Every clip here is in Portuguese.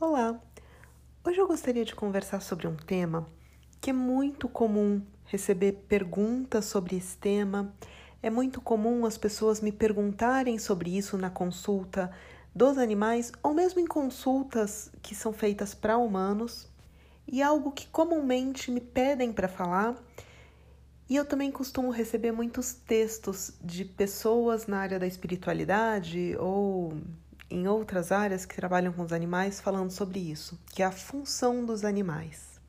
Olá! Hoje eu gostaria de conversar sobre um tema que é muito comum receber perguntas sobre esse tema. É muito comum as pessoas me perguntarem sobre isso na consulta dos animais ou mesmo em consultas que são feitas para humanos. E algo que comumente me pedem para falar. E eu também costumo receber muitos textos de pessoas na área da espiritualidade ou em outras áreas que trabalham com os animais falando sobre isso, que é a função dos animais.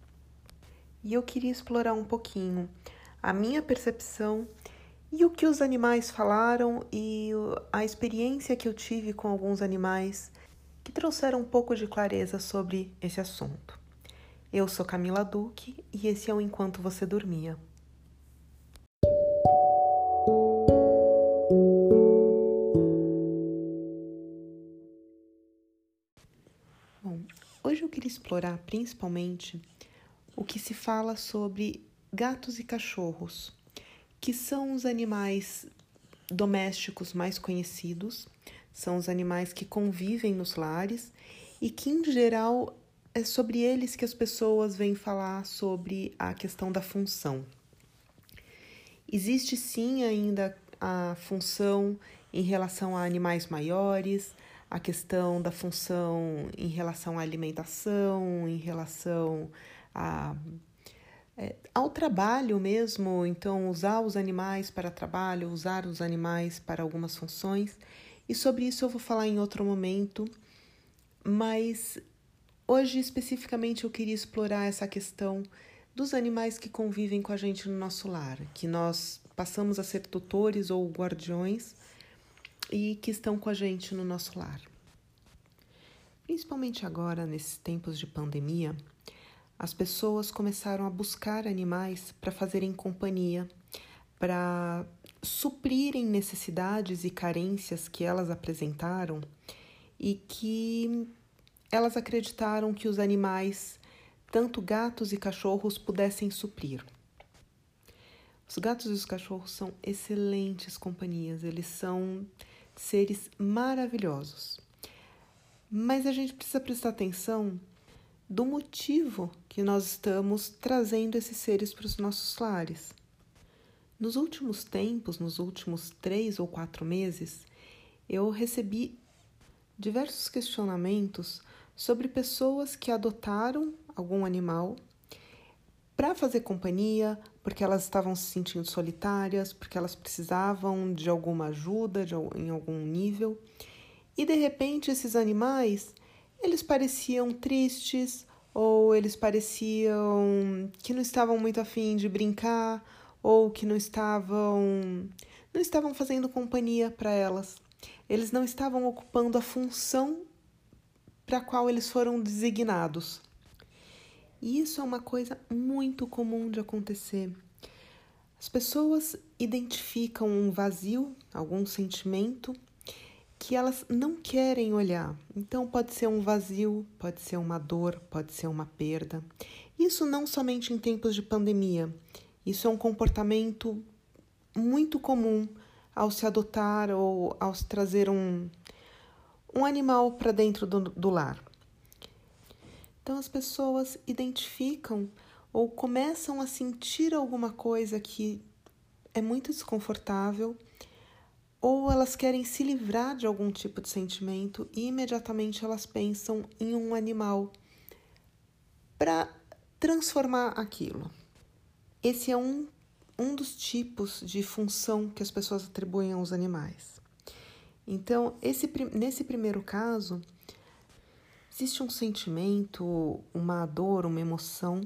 E eu queria explorar um pouquinho a minha percepção e o que os animais falaram e a experiência que eu tive com alguns animais que trouxeram um pouco de clareza sobre esse assunto. Eu sou Camila Duque e esse é o Enquanto Você Dormia. Eu queria explorar principalmente o que se fala sobre gatos e cachorros, que são os animais domésticos mais conhecidos, são os animais que convivem nos lares e que, em geral, é sobre eles que as pessoas vêm falar sobre a questão da função. Existe sim ainda a função em relação a animais maiores, a questão da função em relação à alimentação, em relação a, é, ao trabalho mesmo, então usar os animais para trabalho, usar os animais para algumas funções. E sobre isso eu vou falar em outro momento, mas hoje especificamente eu queria explorar essa questão dos animais que convivem com a gente no nosso lar, que nós passamos a ser tutores ou guardiões e que estão com a gente no nosso lar. Principalmente agora, nesses tempos de pandemia, as pessoas começaram a buscar animais para fazerem companhia, para suprirem necessidades e carências que elas apresentaram e que elas acreditaram que os animais, tanto gatos e cachorros, pudessem suprir. Os gatos e os cachorros são excelentes companhias, eles são seres maravilhosos. Mas a gente precisa prestar atenção do motivo que nós estamos trazendo esses seres para os nossos lares. Nos últimos tempos, nos últimos três ou quatro meses, eu recebi diversos questionamentos sobre pessoas que adotaram algum animal para fazer companhia, porque elas estavam se sentindo solitárias, porque elas precisavam de alguma ajuda de, em algum nível. E de repente esses animais, eles pareciam tristes ou eles pareciam que não estavam muito afim de brincar ou que não estavam não estavam fazendo companhia para elas. Eles não estavam ocupando a função para a qual eles foram designados. E isso é uma coisa muito comum de acontecer. As pessoas identificam um vazio, algum sentimento que elas não querem olhar. Então, pode ser um vazio, pode ser uma dor, pode ser uma perda. Isso não somente em tempos de pandemia, isso é um comportamento muito comum ao se adotar ou ao se trazer um, um animal para dentro do, do lar. Então as pessoas identificam ou começam a sentir alguma coisa que é muito desconfortável, ou elas querem se livrar de algum tipo de sentimento e imediatamente elas pensam em um animal para transformar aquilo. Esse é um, um dos tipos de função que as pessoas atribuem aos animais. Então, esse, nesse primeiro caso, Existe um sentimento, uma dor, uma emoção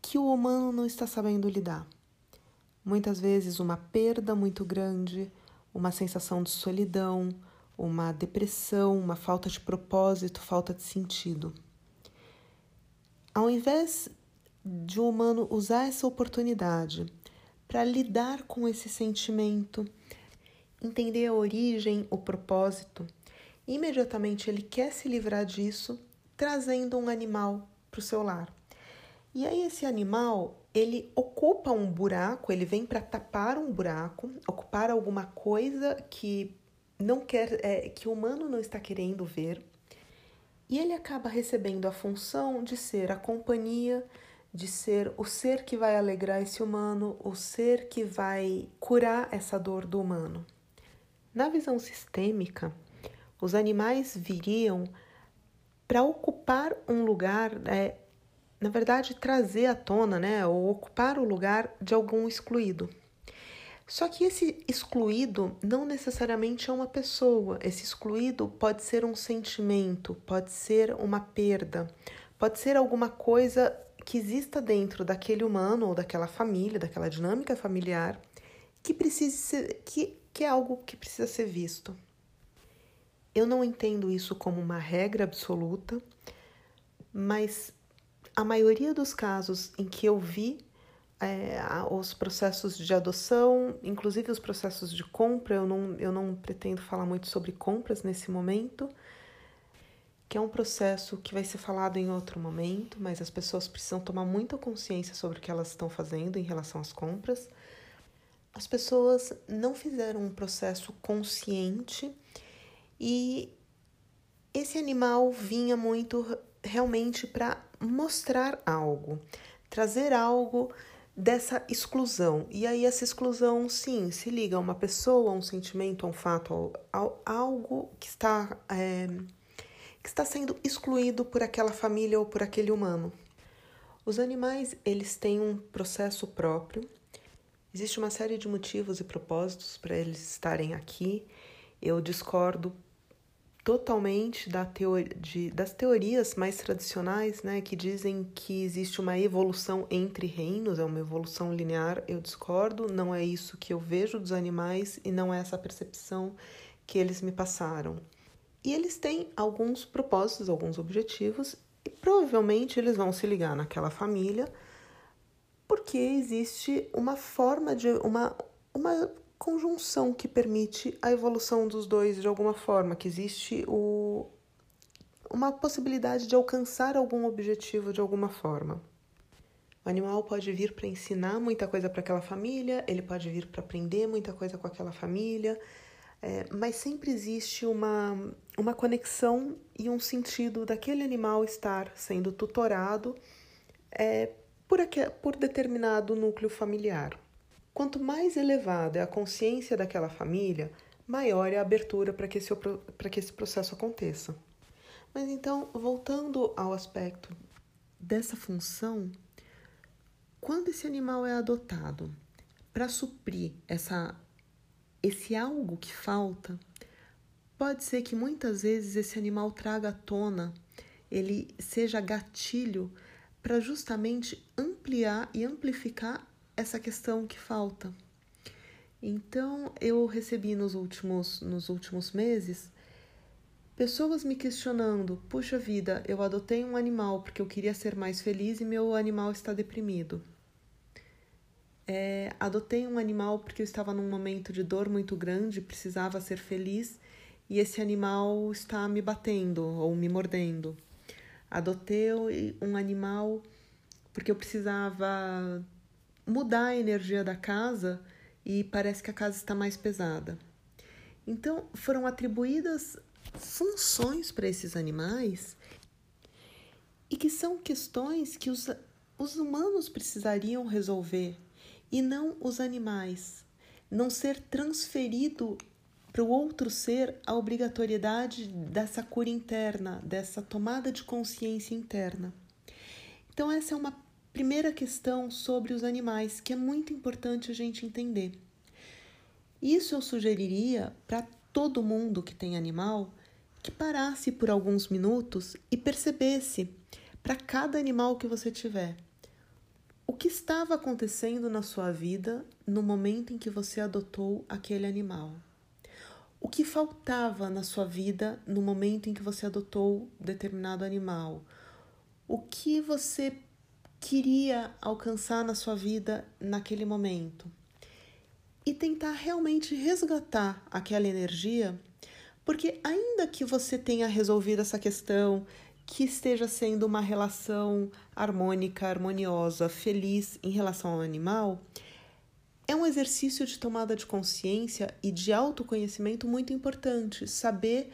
que o humano não está sabendo lidar. Muitas vezes, uma perda muito grande, uma sensação de solidão, uma depressão, uma falta de propósito, falta de sentido. Ao invés de o humano usar essa oportunidade para lidar com esse sentimento, entender a origem, o propósito, imediatamente ele quer se livrar disso, trazendo um animal para o seu lar. E aí esse animal, ele ocupa um buraco, ele vem para tapar um buraco, ocupar alguma coisa que não quer, é, que o humano não está querendo ver. E ele acaba recebendo a função de ser a companhia, de ser o ser que vai alegrar esse humano, o ser que vai curar essa dor do humano. Na visão sistêmica, os animais viriam para ocupar um lugar, é, na verdade, trazer à tona, né, ou ocupar o lugar de algum excluído. Só que esse excluído não necessariamente é uma pessoa. Esse excluído pode ser um sentimento, pode ser uma perda, pode ser alguma coisa que exista dentro daquele humano ou daquela família, daquela dinâmica familiar, que precisa ser, que, que é algo que precisa ser visto. Eu não entendo isso como uma regra absoluta, mas a maioria dos casos em que eu vi é, os processos de adoção, inclusive os processos de compra, eu não, eu não pretendo falar muito sobre compras nesse momento, que é um processo que vai ser falado em outro momento, mas as pessoas precisam tomar muita consciência sobre o que elas estão fazendo em relação às compras. As pessoas não fizeram um processo consciente e esse animal vinha muito realmente para mostrar algo, trazer algo dessa exclusão. E aí essa exclusão, sim, se liga a uma pessoa, a um sentimento, a um fato, a, algo que está, é, que está sendo excluído por aquela família ou por aquele humano. Os animais, eles têm um processo próprio. Existe uma série de motivos e propósitos para eles estarem aqui. Eu discordo totalmente da teoria, de, das teorias mais tradicionais, né, que dizem que existe uma evolução entre reinos, é uma evolução linear. Eu discordo, não é isso que eu vejo dos animais e não é essa percepção que eles me passaram. E eles têm alguns propósitos, alguns objetivos, e provavelmente eles vão se ligar naquela família, porque existe uma forma de uma, uma conjunção que permite a evolução dos dois de alguma forma, que existe o, uma possibilidade de alcançar algum objetivo de alguma forma. O animal pode vir para ensinar muita coisa para aquela família, ele pode vir para aprender muita coisa com aquela família, é, mas sempre existe uma, uma conexão e um sentido daquele animal estar sendo tutorado é, por, aquel, por determinado núcleo familiar. Quanto mais elevada é a consciência daquela família, maior é a abertura para que, esse, que esse processo aconteça. Mas então, voltando ao aspecto dessa função, quando esse animal é adotado para suprir essa, esse algo que falta, pode ser que muitas vezes esse animal traga à tona, ele seja gatilho para justamente ampliar e amplificar essa questão que falta. Então, eu recebi nos últimos, nos últimos meses pessoas me questionando: puxa vida, eu adotei um animal porque eu queria ser mais feliz e meu animal está deprimido. É, adotei um animal porque eu estava num momento de dor muito grande, precisava ser feliz e esse animal está me batendo ou me mordendo. Adotei um animal porque eu precisava mudar a energia da casa e parece que a casa está mais pesada. Então, foram atribuídas funções para esses animais e que são questões que os, os humanos precisariam resolver e não os animais. Não ser transferido para o outro ser a obrigatoriedade dessa cura interna, dessa tomada de consciência interna. Então, essa é uma primeira questão sobre os animais, que é muito importante a gente entender. Isso eu sugeriria para todo mundo que tem animal que parasse por alguns minutos e percebesse para cada animal que você tiver o que estava acontecendo na sua vida no momento em que você adotou aquele animal. O que faltava na sua vida no momento em que você adotou determinado animal? O que você queria alcançar na sua vida naquele momento. E tentar realmente resgatar aquela energia, porque ainda que você tenha resolvido essa questão, que esteja sendo uma relação harmônica, harmoniosa, feliz em relação ao animal, é um exercício de tomada de consciência e de autoconhecimento muito importante. Saber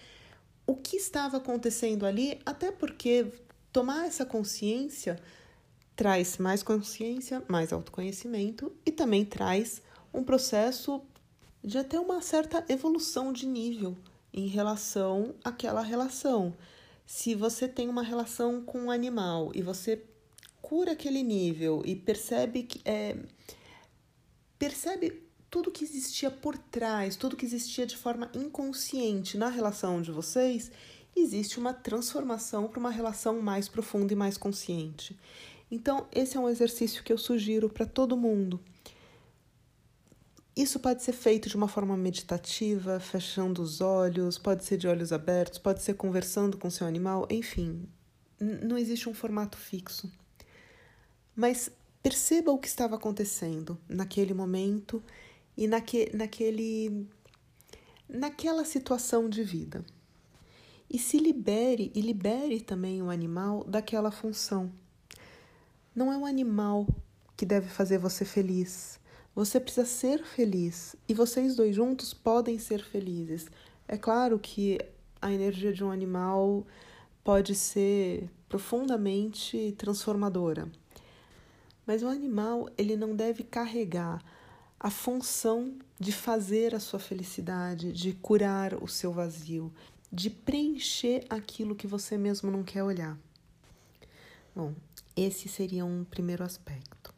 o que estava acontecendo ali, até porque tomar essa consciência traz mais consciência, mais autoconhecimento e também traz um processo de até uma certa evolução de nível em relação àquela relação. Se você tem uma relação com um animal e você cura aquele nível e percebe que é, percebe tudo que existia por trás, tudo que existia de forma inconsciente na relação de vocês, existe uma transformação para uma relação mais profunda e mais consciente. Então, esse é um exercício que eu sugiro para todo mundo. Isso pode ser feito de uma forma meditativa, fechando os olhos, pode ser de olhos abertos, pode ser conversando com seu animal, enfim, não existe um formato fixo. Mas perceba o que estava acontecendo naquele momento e naque, naquele, naquela situação de vida. E se libere e libere também o animal daquela função. Não é o animal que deve fazer você feliz. Você precisa ser feliz e vocês dois juntos podem ser felizes. É claro que a energia de um animal pode ser profundamente transformadora. Mas o animal, ele não deve carregar a função de fazer a sua felicidade, de curar o seu vazio, de preencher aquilo que você mesmo não quer olhar. Bom, esse seria um primeiro aspecto.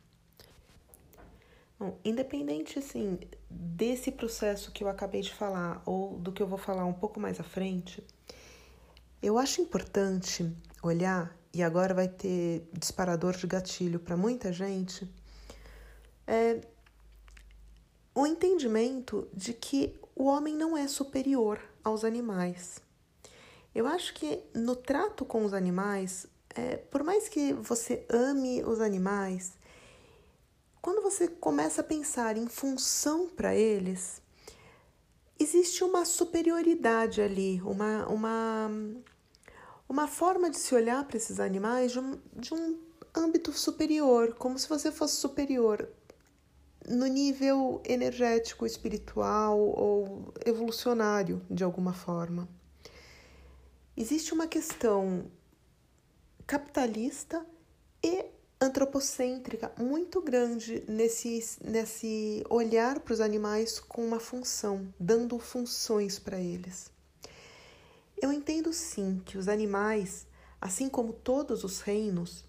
Bom, independente assim desse processo que eu acabei de falar ou do que eu vou falar um pouco mais à frente, eu acho importante olhar e agora vai ter disparador de gatilho para muita gente. É, o entendimento de que o homem não é superior aos animais. Eu acho que no trato com os animais, é, por mais que você ame os animais, quando você começa a pensar em função para eles, existe uma superioridade ali, uma, uma, uma forma de se olhar para esses animais de um, de um âmbito superior, como se você fosse superior no nível energético, espiritual ou evolucionário de alguma forma. Existe uma questão capitalista e antropocêntrica muito grande nesse, nesse olhar para os animais com uma função, dando funções para eles. Eu entendo sim que os animais, assim como todos os reinos,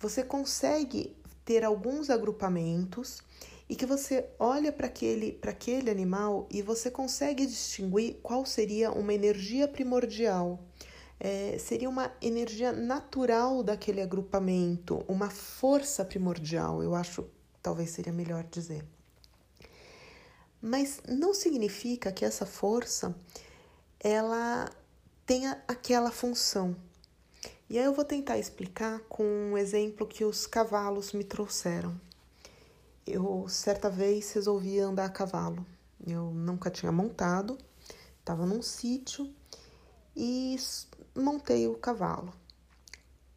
você consegue ter alguns agrupamentos e que você olha para aquele, aquele animal e você consegue distinguir qual seria uma energia primordial. É, seria uma energia natural daquele agrupamento, uma força primordial, eu acho talvez seria melhor dizer. Mas não significa que essa força ela tenha aquela função. E aí eu vou tentar explicar com um exemplo que os cavalos me trouxeram eu certa vez resolvi andar a cavalo. Eu nunca tinha montado, estava num sítio e montei o cavalo.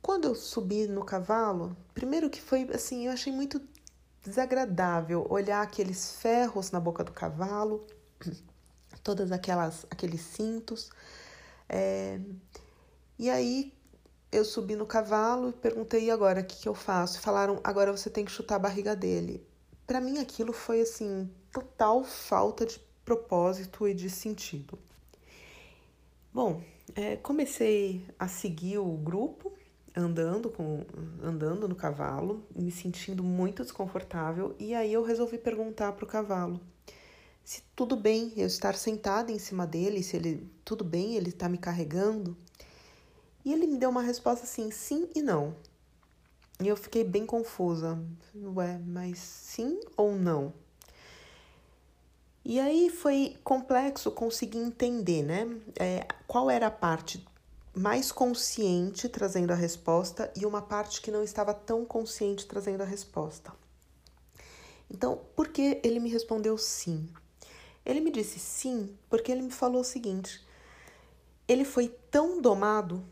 Quando eu subi no cavalo, primeiro que foi assim, eu achei muito desagradável olhar aqueles ferros na boca do cavalo, todas aquelas aqueles cintos. É... E aí eu subi no cavalo e perguntei e agora o que, que eu faço? Falaram agora você tem que chutar a barriga dele para mim aquilo foi assim, total falta de propósito e de sentido. Bom, é, comecei a seguir o grupo, andando com andando no cavalo, me sentindo muito desconfortável, e aí eu resolvi perguntar para o cavalo se tudo bem eu estar sentada em cima dele, se ele tudo bem, ele está me carregando. E ele me deu uma resposta assim, sim e não. E eu fiquei bem confusa. Ué, mas sim ou não? E aí foi complexo conseguir entender, né? É, qual era a parte mais consciente trazendo a resposta e uma parte que não estava tão consciente trazendo a resposta. Então, por que ele me respondeu sim? Ele me disse sim porque ele me falou o seguinte: ele foi tão domado,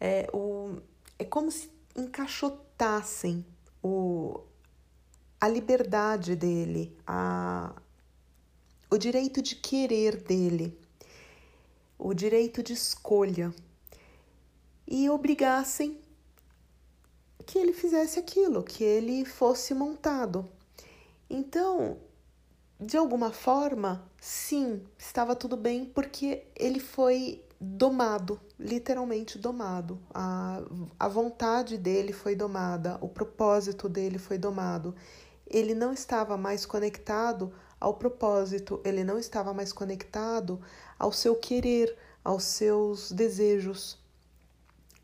é, o, é como se encaixotassem o, a liberdade dele, a, o direito de querer dele. o direito de escolha e obrigassem que ele fizesse aquilo, que ele fosse montado. Então, de alguma forma, sim, estava tudo bem porque ele foi domado, literalmente domado. A, a vontade dele foi domada, o propósito dele foi domado. Ele não estava mais conectado ao propósito, ele não estava mais conectado ao seu querer, aos seus desejos.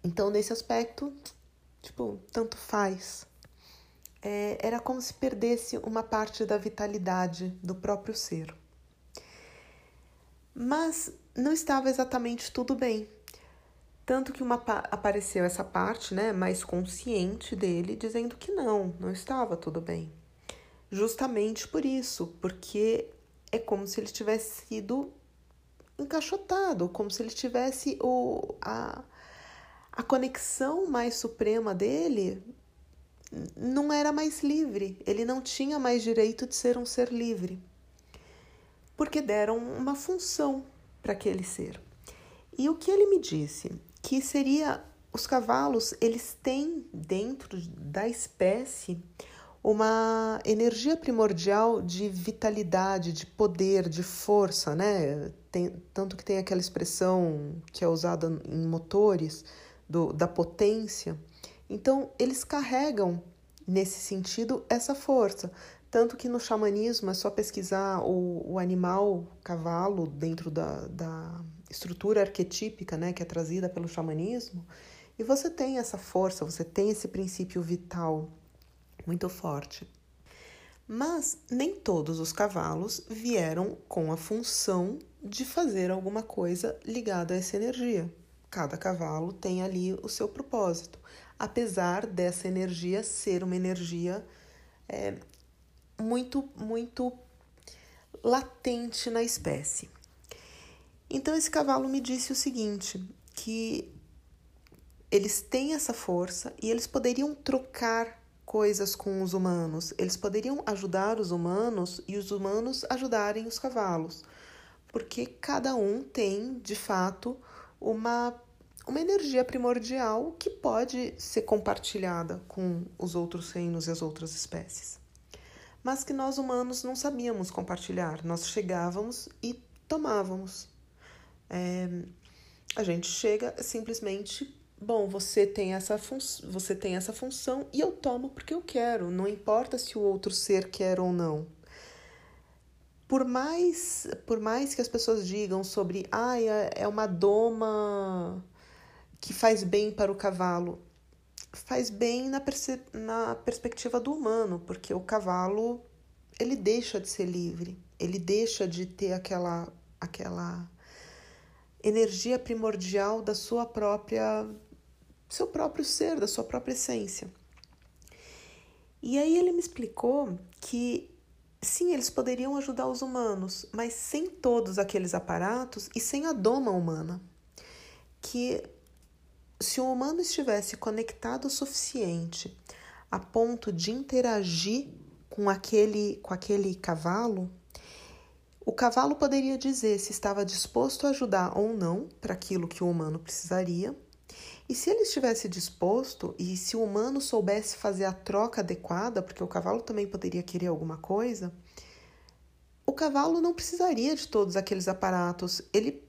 Então, nesse aspecto, tipo, tanto faz é, era como se perdesse uma parte da vitalidade do próprio ser. Mas não estava exatamente tudo bem. Tanto que uma, apareceu essa parte né, mais consciente dele dizendo que não, não estava tudo bem. Justamente por isso, porque é como se ele tivesse sido encaixotado, como se ele tivesse o, a, a conexão mais suprema dele não era mais livre, ele não tinha mais direito de ser um ser livre, porque deram uma função para aquele ser. E o que ele me disse? Que seria os cavalos, eles têm dentro da espécie uma energia primordial de vitalidade, de poder, de força, né? Tem, tanto que tem aquela expressão que é usada em motores do, da potência. Então, eles carregam, nesse sentido, essa força. Tanto que no xamanismo é só pesquisar o, o animal cavalo dentro da, da estrutura arquetípica né, que é trazida pelo xamanismo, e você tem essa força, você tem esse princípio vital muito forte. Mas nem todos os cavalos vieram com a função de fazer alguma coisa ligada a essa energia. Cada cavalo tem ali o seu propósito apesar dessa energia ser uma energia é, muito, muito latente na espécie. Então, esse cavalo me disse o seguinte: que eles têm essa força e eles poderiam trocar coisas com os humanos, eles poderiam ajudar os humanos e os humanos ajudarem os cavalos, porque cada um tem de fato uma uma energia primordial que pode ser compartilhada com os outros reinos e as outras espécies, mas que nós humanos não sabíamos compartilhar. Nós chegávamos e tomávamos. É, a gente chega simplesmente, bom, você tem essa você tem essa função e eu tomo porque eu quero. Não importa se o outro ser quer ou não. Por mais, por mais que as pessoas digam sobre, ah, é uma doma que faz bem para o cavalo? Faz bem na, na perspectiva do humano, porque o cavalo ele deixa de ser livre, ele deixa de ter aquela, aquela energia primordial da sua própria seu próprio ser, da sua própria essência. E aí ele me explicou que sim, eles poderiam ajudar os humanos, mas sem todos aqueles aparatos e sem a doma humana. Que se o humano estivesse conectado o suficiente a ponto de interagir com aquele, com aquele cavalo, o cavalo poderia dizer se estava disposto a ajudar ou não para aquilo que o humano precisaria. E se ele estivesse disposto e se o humano soubesse fazer a troca adequada, porque o cavalo também poderia querer alguma coisa, o cavalo não precisaria de todos aqueles aparatos. Ele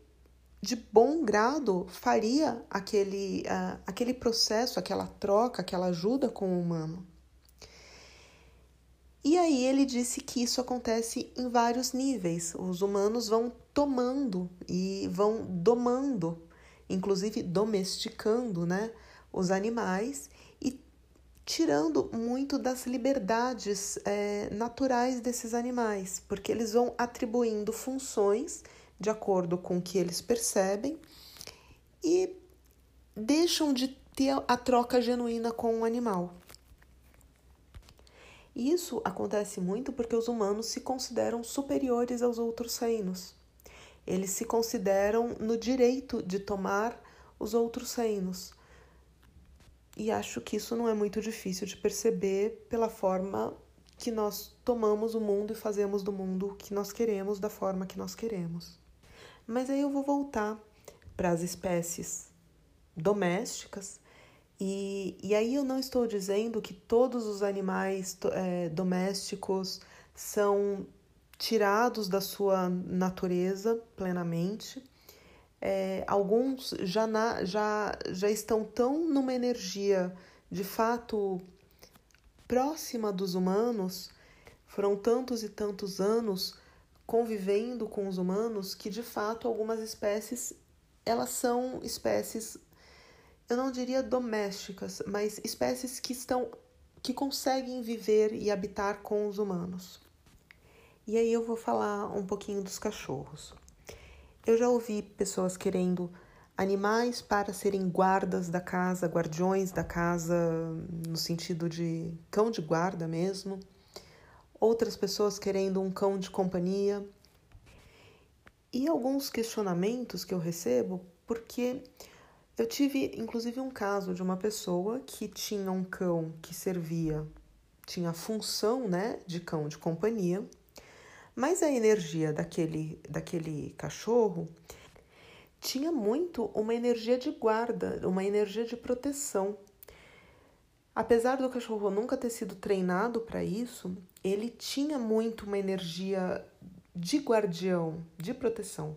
de bom grado faria aquele, uh, aquele processo, aquela troca, aquela ajuda com o humano. E aí ele disse que isso acontece em vários níveis. Os humanos vão tomando e vão domando, inclusive domesticando, né, os animais e tirando muito das liberdades é, naturais desses animais, porque eles vão atribuindo funções de acordo com o que eles percebem e deixam de ter a troca genuína com o animal. Isso acontece muito porque os humanos se consideram superiores aos outros reinos. Eles se consideram no direito de tomar os outros reinos. E acho que isso não é muito difícil de perceber pela forma que nós tomamos o mundo e fazemos do mundo o que nós queremos da forma que nós queremos. Mas aí eu vou voltar para as espécies domésticas. E, e aí eu não estou dizendo que todos os animais é, domésticos são tirados da sua natureza plenamente. É, alguns já, na, já, já estão tão numa energia de fato próxima dos humanos, foram tantos e tantos anos convivendo com os humanos que de fato algumas espécies elas são espécies eu não diria domésticas, mas espécies que estão que conseguem viver e habitar com os humanos. E aí eu vou falar um pouquinho dos cachorros. Eu já ouvi pessoas querendo animais para serem guardas da casa, guardiões da casa, no sentido de cão de guarda mesmo. Outras pessoas querendo um cão de companhia. E alguns questionamentos que eu recebo, porque eu tive inclusive um caso de uma pessoa que tinha um cão que servia, tinha a função né, de cão de companhia, mas a energia daquele, daquele cachorro tinha muito uma energia de guarda, uma energia de proteção. Apesar do cachorro nunca ter sido treinado para isso, ele tinha muito uma energia de guardião, de proteção.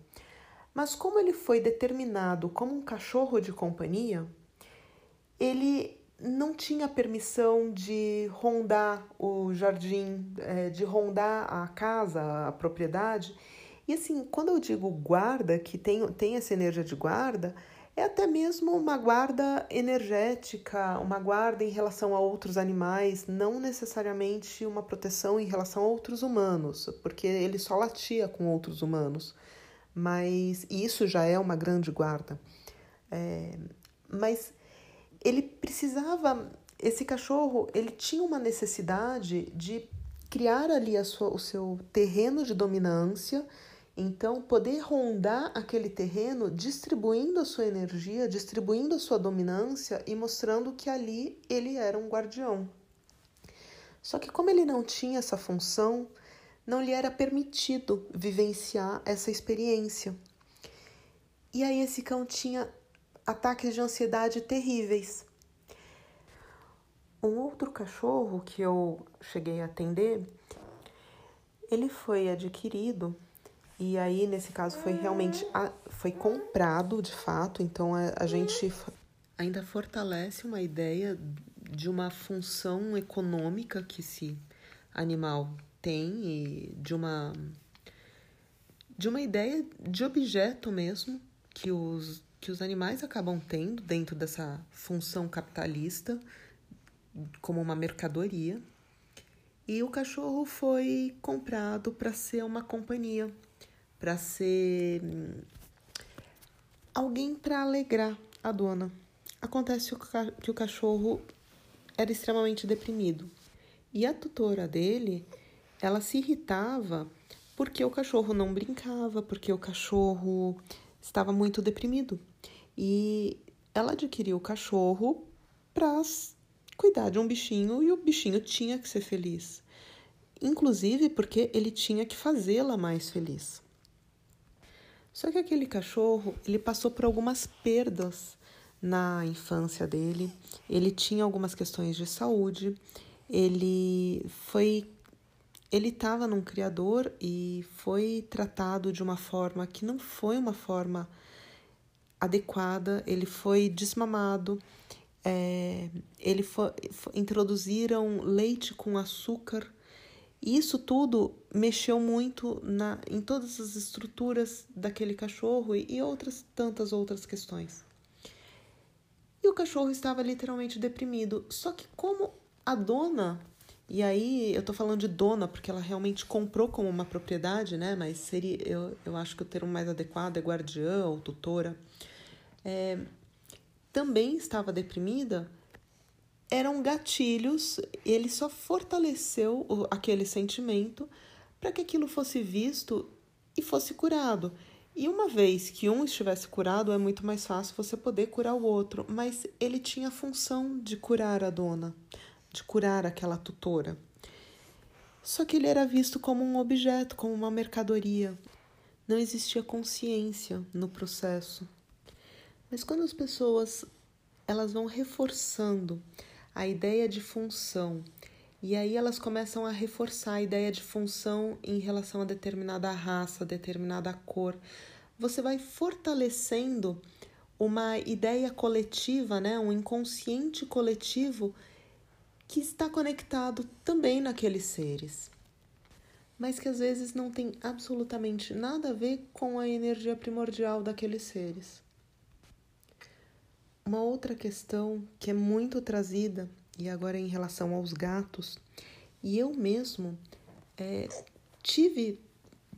Mas como ele foi determinado como um cachorro de companhia, ele não tinha permissão de rondar o jardim, é, de rondar a casa, a propriedade. E assim, quando eu digo guarda, que tem, tem essa energia de guarda, é até mesmo uma guarda energética, uma guarda em relação a outros animais, não necessariamente uma proteção em relação a outros humanos, porque ele só latia com outros humanos. Mas isso já é uma grande guarda. É, mas ele precisava, esse cachorro, ele tinha uma necessidade de criar ali sua, o seu terreno de dominância, então poder rondar aquele terreno distribuindo a sua energia, distribuindo a sua dominância e mostrando que ali ele era um guardião. Só que como ele não tinha essa função, não lhe era permitido vivenciar essa experiência. E aí esse cão tinha ataques de ansiedade terríveis. Um outro cachorro que eu cheguei a atender, ele foi adquirido e aí nesse caso foi realmente foi comprado de fato, então a, a gente ainda fortalece uma ideia de uma função econômica que esse animal tem e de uma de uma ideia de objeto mesmo que os que os animais acabam tendo dentro dessa função capitalista como uma mercadoria. E o cachorro foi comprado para ser uma companhia, para ser alguém para alegrar a dona. Acontece que o cachorro era extremamente deprimido. E a tutora dele, ela se irritava porque o cachorro não brincava, porque o cachorro estava muito deprimido. E ela adquiriu o cachorro para cuidar de um bichinho e o bichinho tinha que ser feliz. Inclusive porque ele tinha que fazê-la mais feliz. Só que aquele cachorro, ele passou por algumas perdas na infância dele. Ele tinha algumas questões de saúde. Ele foi ele estava num criador e foi tratado de uma forma que não foi uma forma adequada, ele foi desmamado, é, ele foi, introduziram leite com açúcar. E isso tudo mexeu muito na, em todas as estruturas daquele cachorro e, e outras tantas outras questões. E o cachorro estava literalmente deprimido. Só que como a dona e aí, eu tô falando de dona, porque ela realmente comprou como uma propriedade, né? Mas seria, eu, eu acho que o termo mais adequado é guardiã ou tutora. É, também estava deprimida, eram gatilhos, ele só fortaleceu aquele sentimento para que aquilo fosse visto e fosse curado. E uma vez que um estivesse curado, é muito mais fácil você poder curar o outro, mas ele tinha a função de curar a dona de curar aquela tutora. Só que ele era visto como um objeto, como uma mercadoria. Não existia consciência no processo. Mas quando as pessoas elas vão reforçando a ideia de função e aí elas começam a reforçar a ideia de função em relação a determinada raça, determinada cor. Você vai fortalecendo uma ideia coletiva, né, um inconsciente coletivo que está conectado também naqueles seres, mas que às vezes não tem absolutamente nada a ver com a energia primordial daqueles seres. Uma outra questão que é muito trazida e agora em relação aos gatos, e eu mesmo é, tive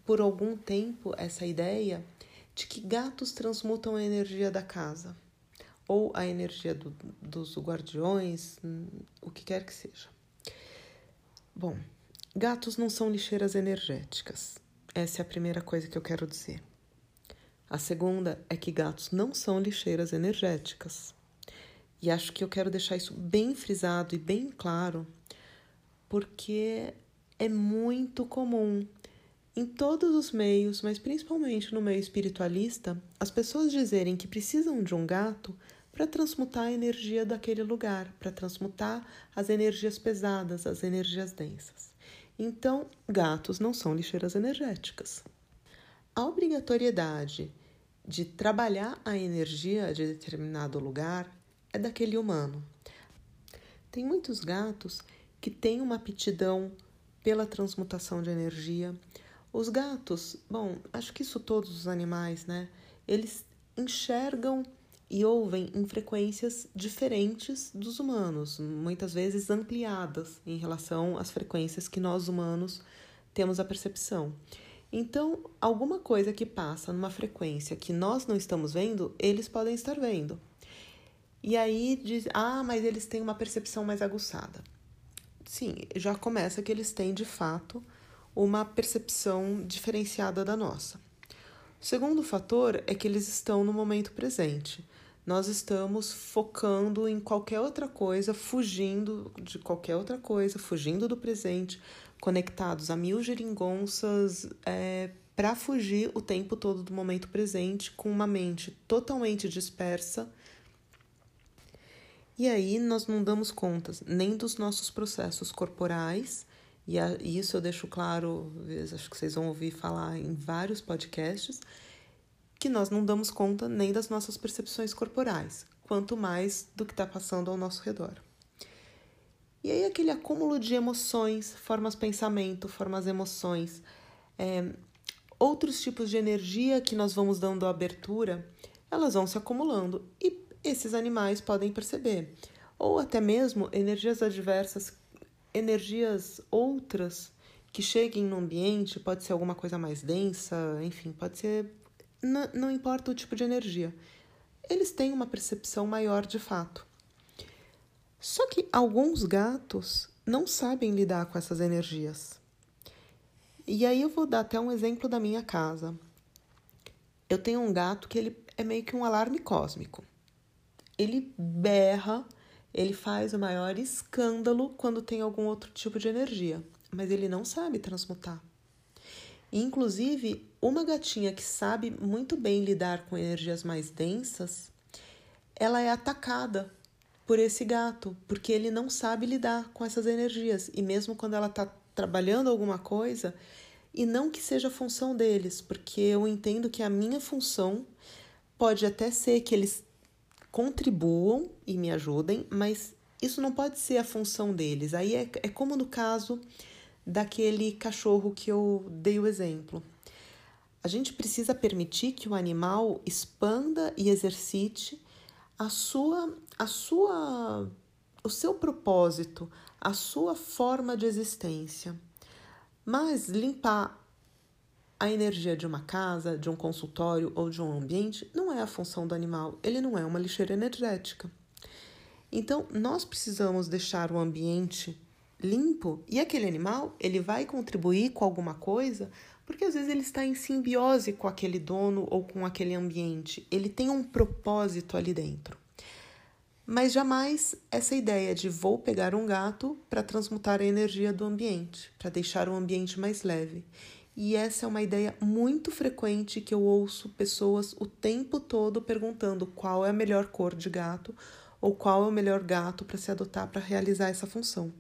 por algum tempo essa ideia de que gatos transmutam a energia da casa ou a energia do, dos guardiões, o que quer que seja. Bom, gatos não são lixeiras energéticas. Essa é a primeira coisa que eu quero dizer. A segunda é que gatos não são lixeiras energéticas. E acho que eu quero deixar isso bem frisado e bem claro, porque é muito comum em todos os meios, mas principalmente no meio espiritualista, as pessoas dizerem que precisam de um gato para transmutar a energia daquele lugar, para transmutar as energias pesadas, as energias densas. Então, gatos não são lixeiras energéticas. A obrigatoriedade de trabalhar a energia de determinado lugar é daquele humano. Tem muitos gatos que têm uma aptidão pela transmutação de energia. Os gatos, bom, acho que isso todos os animais, né? Eles enxergam e ouvem em frequências diferentes dos humanos, muitas vezes ampliadas em relação às frequências que nós humanos temos a percepção. Então, alguma coisa que passa numa frequência que nós não estamos vendo, eles podem estar vendo. E aí diz, ah, mas eles têm uma percepção mais aguçada. Sim, já começa que eles têm de fato uma percepção diferenciada da nossa. O segundo fator é que eles estão no momento presente. Nós estamos focando em qualquer outra coisa, fugindo de qualquer outra coisa, fugindo do presente, conectados a mil geringonças é, para fugir o tempo todo do momento presente, com uma mente totalmente dispersa. E aí nós não damos contas nem dos nossos processos corporais, e isso eu deixo claro, acho que vocês vão ouvir falar em vários podcasts, que nós não damos conta nem das nossas percepções corporais, quanto mais do que está passando ao nosso redor. E aí aquele acúmulo de emoções, formas pensamento, formas emoções, é, outros tipos de energia que nós vamos dando abertura, elas vão se acumulando e esses animais podem perceber. Ou até mesmo energias adversas, energias outras que cheguem no ambiente, pode ser alguma coisa mais densa, enfim, pode ser. Não, importa o tipo de energia. Eles têm uma percepção maior de fato. Só que alguns gatos não sabem lidar com essas energias. E aí eu vou dar até um exemplo da minha casa. Eu tenho um gato que ele é meio que um alarme cósmico ele berra, ele faz o maior escândalo quando tem algum outro tipo de energia, mas ele não sabe transmutar. Inclusive, uma gatinha que sabe muito bem lidar com energias mais densas, ela é atacada por esse gato, porque ele não sabe lidar com essas energias. E mesmo quando ela está trabalhando alguma coisa, e não que seja função deles, porque eu entendo que a minha função pode até ser que eles contribuam e me ajudem, mas isso não pode ser a função deles. Aí é, é como no caso daquele cachorro que eu dei o exemplo. A gente precisa permitir que o animal expanda e exercite a sua, a sua, o seu propósito, a sua forma de existência. Mas limpar a energia de uma casa, de um consultório ou de um ambiente não é a função do animal, ele não é uma lixeira energética. Então, nós precisamos deixar o ambiente limpo e aquele animal, ele vai contribuir com alguma coisa, porque às vezes ele está em simbiose com aquele dono ou com aquele ambiente, ele tem um propósito ali dentro. Mas jamais essa ideia de vou pegar um gato para transmutar a energia do ambiente, para deixar o ambiente mais leve. E essa é uma ideia muito frequente que eu ouço pessoas o tempo todo perguntando qual é a melhor cor de gato ou qual é o melhor gato para se adotar para realizar essa função.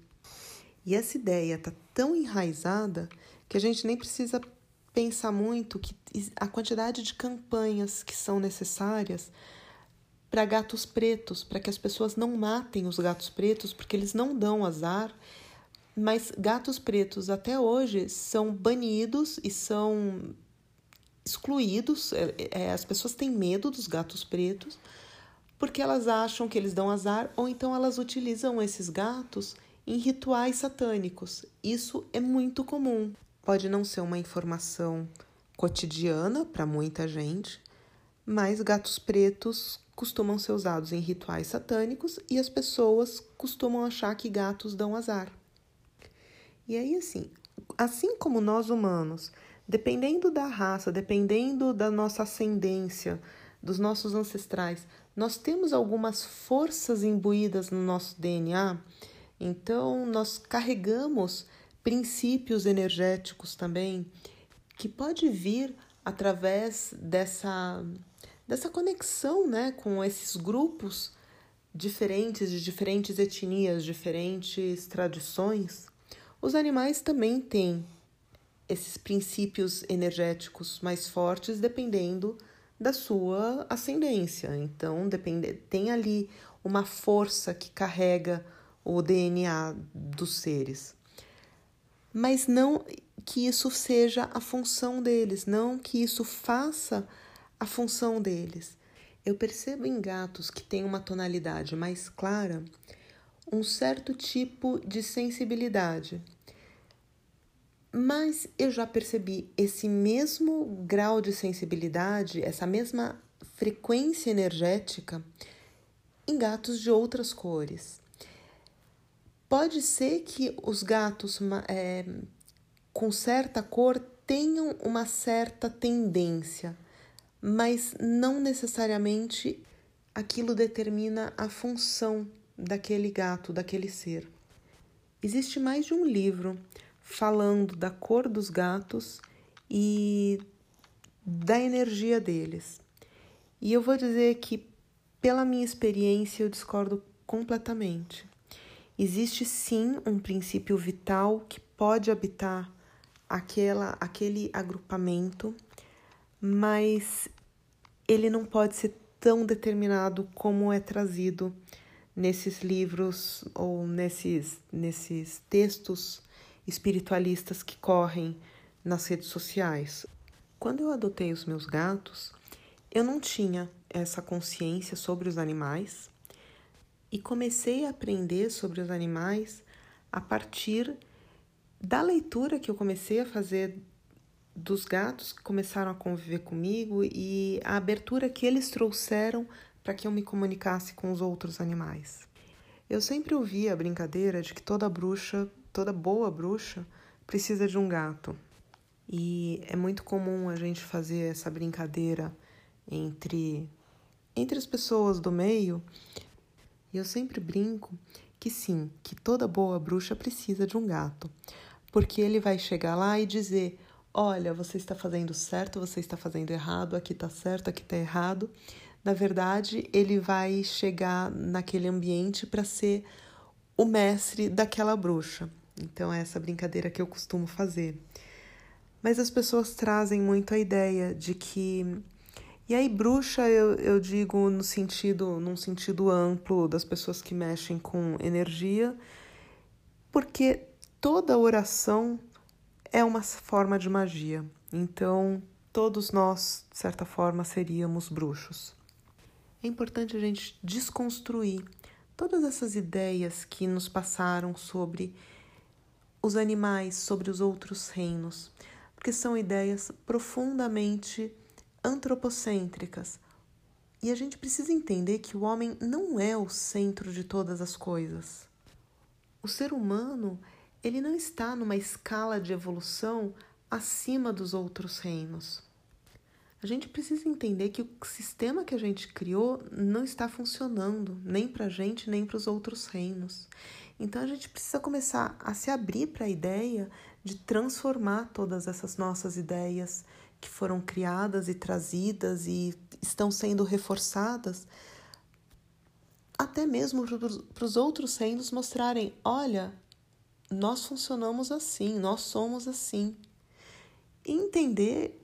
E essa ideia está tão enraizada que a gente nem precisa pensar muito que a quantidade de campanhas que são necessárias para gatos pretos, para que as pessoas não matem os gatos pretos, porque eles não dão azar. Mas gatos pretos até hoje são banidos e são excluídos. É, é, as pessoas têm medo dos gatos pretos porque elas acham que eles dão azar ou então elas utilizam esses gatos em rituais satânicos. Isso é muito comum. Pode não ser uma informação cotidiana para muita gente, mas gatos pretos costumam ser usados em rituais satânicos e as pessoas costumam achar que gatos dão azar. E aí, assim, assim como nós humanos, dependendo da raça, dependendo da nossa ascendência, dos nossos ancestrais, nós temos algumas forças imbuídas no nosso DNA, então nós carregamos princípios energéticos também que pode vir através dessa dessa conexão, né, com esses grupos diferentes de diferentes etnias, diferentes tradições. Os animais também têm esses princípios energéticos mais fortes dependendo da sua ascendência. Então, depende, tem ali uma força que carrega o DNA dos seres. Mas não que isso seja a função deles, não que isso faça a função deles. Eu percebo em gatos que têm uma tonalidade mais clara um certo tipo de sensibilidade. Mas eu já percebi esse mesmo grau de sensibilidade, essa mesma frequência energética em gatos de outras cores. Pode ser que os gatos é, com certa cor tenham uma certa tendência mas não necessariamente aquilo determina a função daquele gato, daquele ser. Existe mais de um livro falando da cor dos gatos e da energia deles. E eu vou dizer que, pela minha experiência, eu discordo completamente. Existe sim um princípio vital que pode habitar aquela, aquele agrupamento mas ele não pode ser tão determinado como é trazido nesses livros ou nesses, nesses textos espiritualistas que correm nas redes sociais. Quando eu adotei os meus gatos, eu não tinha essa consciência sobre os animais e comecei a aprender sobre os animais a partir da leitura que eu comecei a fazer dos gatos que começaram a conviver comigo e a abertura que eles trouxeram para que eu me comunicasse com os outros animais. Eu sempre ouvi a brincadeira de que toda bruxa, toda boa bruxa, precisa de um gato. E é muito comum a gente fazer essa brincadeira entre entre as pessoas do meio. E eu sempre brinco que sim, que toda boa bruxa precisa de um gato, porque ele vai chegar lá e dizer: olha, você está fazendo certo, você está fazendo errado, aqui está certo, aqui está errado. Na verdade, ele vai chegar naquele ambiente para ser o mestre daquela bruxa. Então, é essa brincadeira que eu costumo fazer. Mas as pessoas trazem muito a ideia de que. E aí, bruxa, eu, eu digo no sentido, num sentido amplo das pessoas que mexem com energia, porque toda oração é uma forma de magia. Então, todos nós, de certa forma, seríamos bruxos. É importante a gente desconstruir todas essas ideias que nos passaram sobre os animais, sobre os outros reinos, porque são ideias profundamente antropocêntricas. E a gente precisa entender que o homem não é o centro de todas as coisas. O ser humano ele não está numa escala de evolução acima dos outros reinos. A gente precisa entender que o sistema que a gente criou não está funcionando, nem para a gente, nem para os outros reinos. Então a gente precisa começar a se abrir para a ideia de transformar todas essas nossas ideias que foram criadas e trazidas e estão sendo reforçadas, até mesmo para os outros reinos mostrarem: olha, nós funcionamos assim, nós somos assim. E entender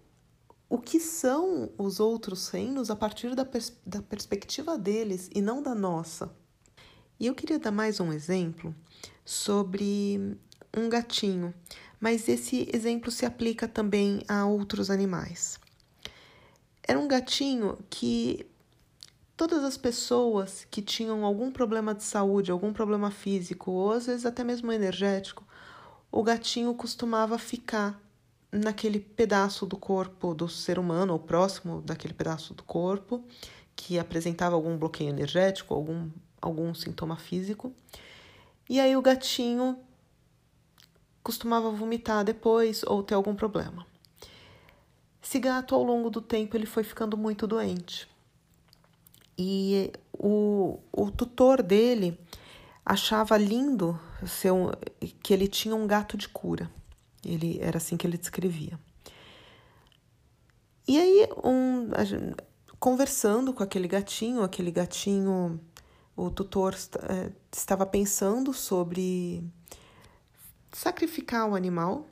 o que são os outros reinos a partir da, pers da perspectiva deles e não da nossa. E eu queria dar mais um exemplo sobre um gatinho, mas esse exemplo se aplica também a outros animais. Era um gatinho que todas as pessoas que tinham algum problema de saúde, algum problema físico, ou às vezes até mesmo energético, o gatinho costumava ficar naquele pedaço do corpo do ser humano, ou próximo daquele pedaço do corpo, que apresentava algum bloqueio energético, algum, algum sintoma físico. E aí o gatinho costumava vomitar depois ou ter algum problema. Esse gato, ao longo do tempo, ele foi ficando muito doente. E o, o tutor dele achava lindo ser um, que ele tinha um gato de cura. Ele era assim que ele descrevia. E aí, um, conversando com aquele gatinho, aquele gatinho, o tutor é, estava pensando sobre sacrificar o animal,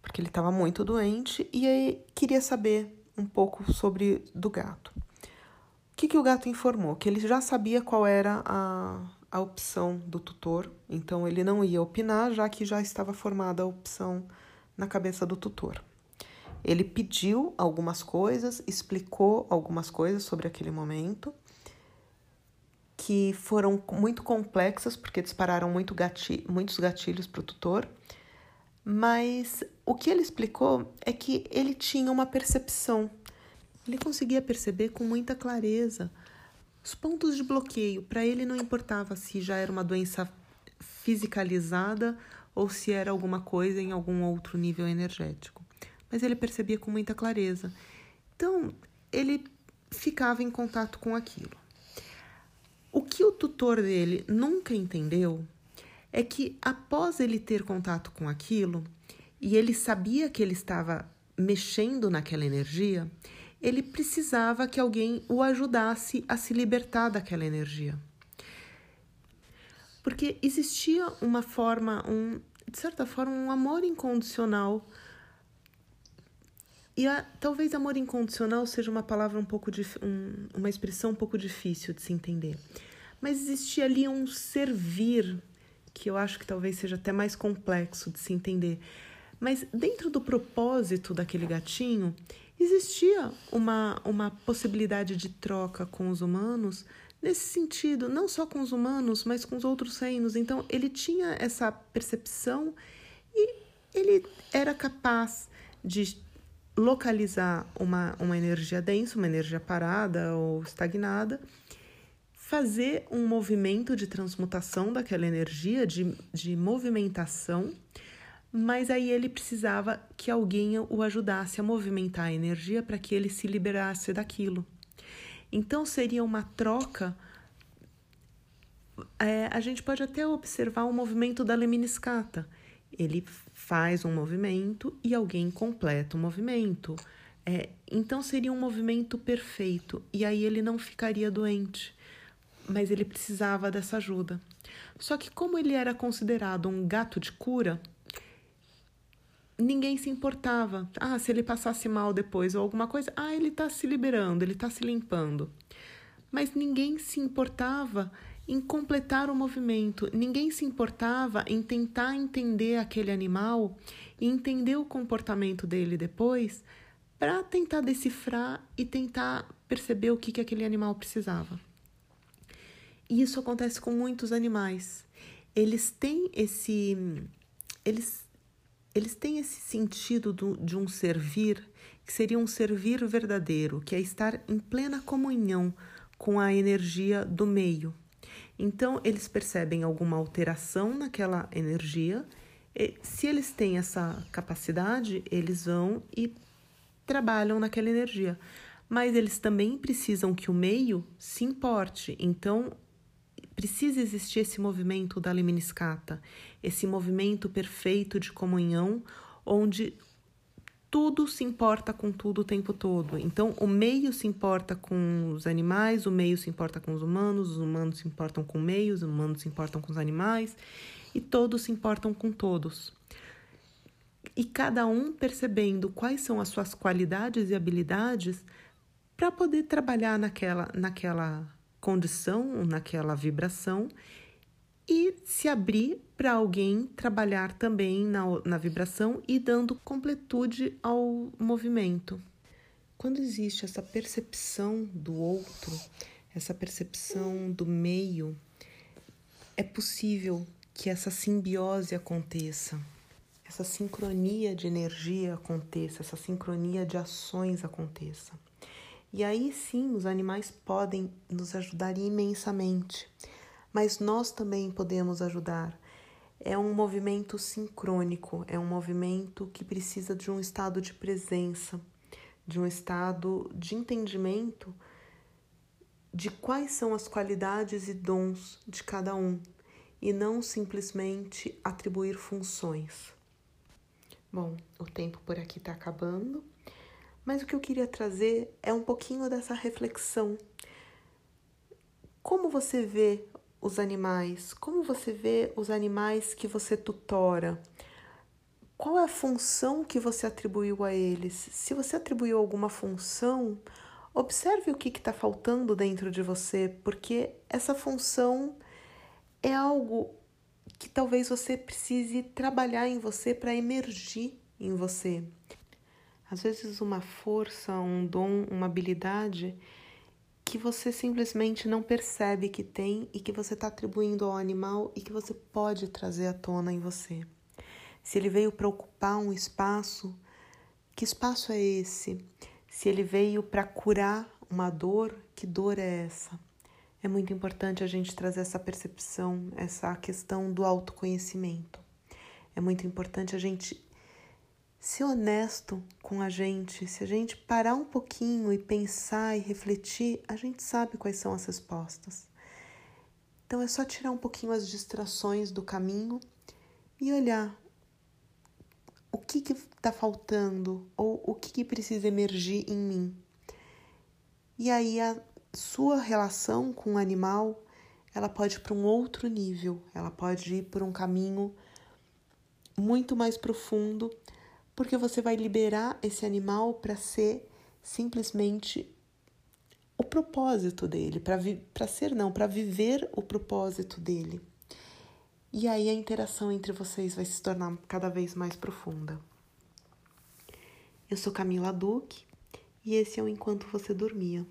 porque ele estava muito doente, e aí queria saber um pouco sobre do gato. O que, que o gato informou? Que ele já sabia qual era a, a opção do tutor, então ele não ia opinar, já que já estava formada a opção na cabeça do tutor. Ele pediu algumas coisas, explicou algumas coisas sobre aquele momento, que foram muito complexas, porque dispararam muito gati muitos gatilhos para o tutor, mas o que ele explicou é que ele tinha uma percepção, ele conseguia perceber com muita clareza os pontos de bloqueio, para ele não importava se já era uma doença fisicalizada ou se era alguma coisa em algum outro nível energético. Mas ele percebia com muita clareza. Então, ele ficava em contato com aquilo. O que o tutor dele nunca entendeu é que após ele ter contato com aquilo e ele sabia que ele estava mexendo naquela energia, ele precisava que alguém o ajudasse a se libertar daquela energia. Porque existia uma forma, um, de certa forma, um amor incondicional. E a, talvez amor incondicional seja uma palavra um pouco de, um, uma expressão um pouco difícil de se entender. Mas existia ali um servir que eu acho que talvez seja até mais complexo de se entender. Mas dentro do propósito daquele gatinho, existia uma, uma possibilidade de troca com os humanos nesse sentido, não só com os humanos, mas com os outros reinos. Então, ele tinha essa percepção e ele era capaz de localizar uma, uma energia densa, uma energia parada ou estagnada, fazer um movimento de transmutação daquela energia, de, de movimentação mas aí ele precisava que alguém o ajudasse a movimentar a energia para que ele se liberasse daquilo. Então seria uma troca. É, a gente pode até observar o movimento da lemniscata. Ele faz um movimento e alguém completa o movimento. É, então seria um movimento perfeito e aí ele não ficaria doente, mas ele precisava dessa ajuda. Só que, como ele era considerado um gato de cura, ninguém se importava. Ah, se ele passasse mal depois ou alguma coisa, ah, ele está se liberando, ele está se limpando. Mas ninguém se importava em completar o movimento, ninguém se importava em tentar entender aquele animal e entender o comportamento dele depois para tentar decifrar e tentar perceber o que, que aquele animal precisava. E isso acontece com muitos animais. Eles têm esse. Eles eles têm esse sentido do, de um servir que seria um servir verdadeiro, que é estar em plena comunhão com a energia do meio. Então, eles percebem alguma alteração naquela energia. E, se eles têm essa capacidade, eles vão e trabalham naquela energia. Mas eles também precisam que o meio se importe. Então, precisa existir esse movimento da Lemniscata, esse movimento perfeito de comunhão, onde tudo se importa com tudo o tempo todo. Então, o meio se importa com os animais, o meio se importa com os humanos, os humanos se importam com o meio, os humanos se importam com os animais, e todos se importam com todos. E cada um percebendo quais são as suas qualidades e habilidades para poder trabalhar naquela, naquela condição, naquela vibração e se abrir para alguém trabalhar também na, na vibração e dando completude ao movimento. Quando existe essa percepção do outro, essa percepção do meio, é possível que essa simbiose aconteça, essa sincronia de energia aconteça, essa sincronia de ações aconteça. E aí sim os animais podem nos ajudar imensamente mas nós também podemos ajudar. É um movimento sincrônico, é um movimento que precisa de um estado de presença, de um estado de entendimento de quais são as qualidades e dons de cada um e não simplesmente atribuir funções. Bom, o tempo por aqui está acabando, mas o que eu queria trazer é um pouquinho dessa reflexão. Como você vê os animais? Como você vê os animais que você tutora? Qual é a função que você atribuiu a eles? Se você atribuiu alguma função, observe o que está faltando dentro de você, porque essa função é algo que talvez você precise trabalhar em você para emergir em você. Às vezes, uma força, um dom, uma habilidade que você simplesmente não percebe que tem e que você está atribuindo ao animal e que você pode trazer à tona em você. Se ele veio para ocupar um espaço, que espaço é esse? Se ele veio para curar uma dor, que dor é essa? É muito importante a gente trazer essa percepção, essa questão do autoconhecimento. É muito importante a gente ser honesto com a gente, se a gente parar um pouquinho e pensar e refletir, a gente sabe quais são as respostas. Então é só tirar um pouquinho as distrações do caminho e olhar o que está faltando ou o que, que precisa emergir em mim. E aí a sua relação com o animal ela pode ir para um outro nível, ela pode ir por um caminho muito mais profundo porque você vai liberar esse animal para ser simplesmente o propósito dele, para ser não, para viver o propósito dele. E aí a interação entre vocês vai se tornar cada vez mais profunda. Eu sou Camila Duque e esse é o Enquanto Você Dormia.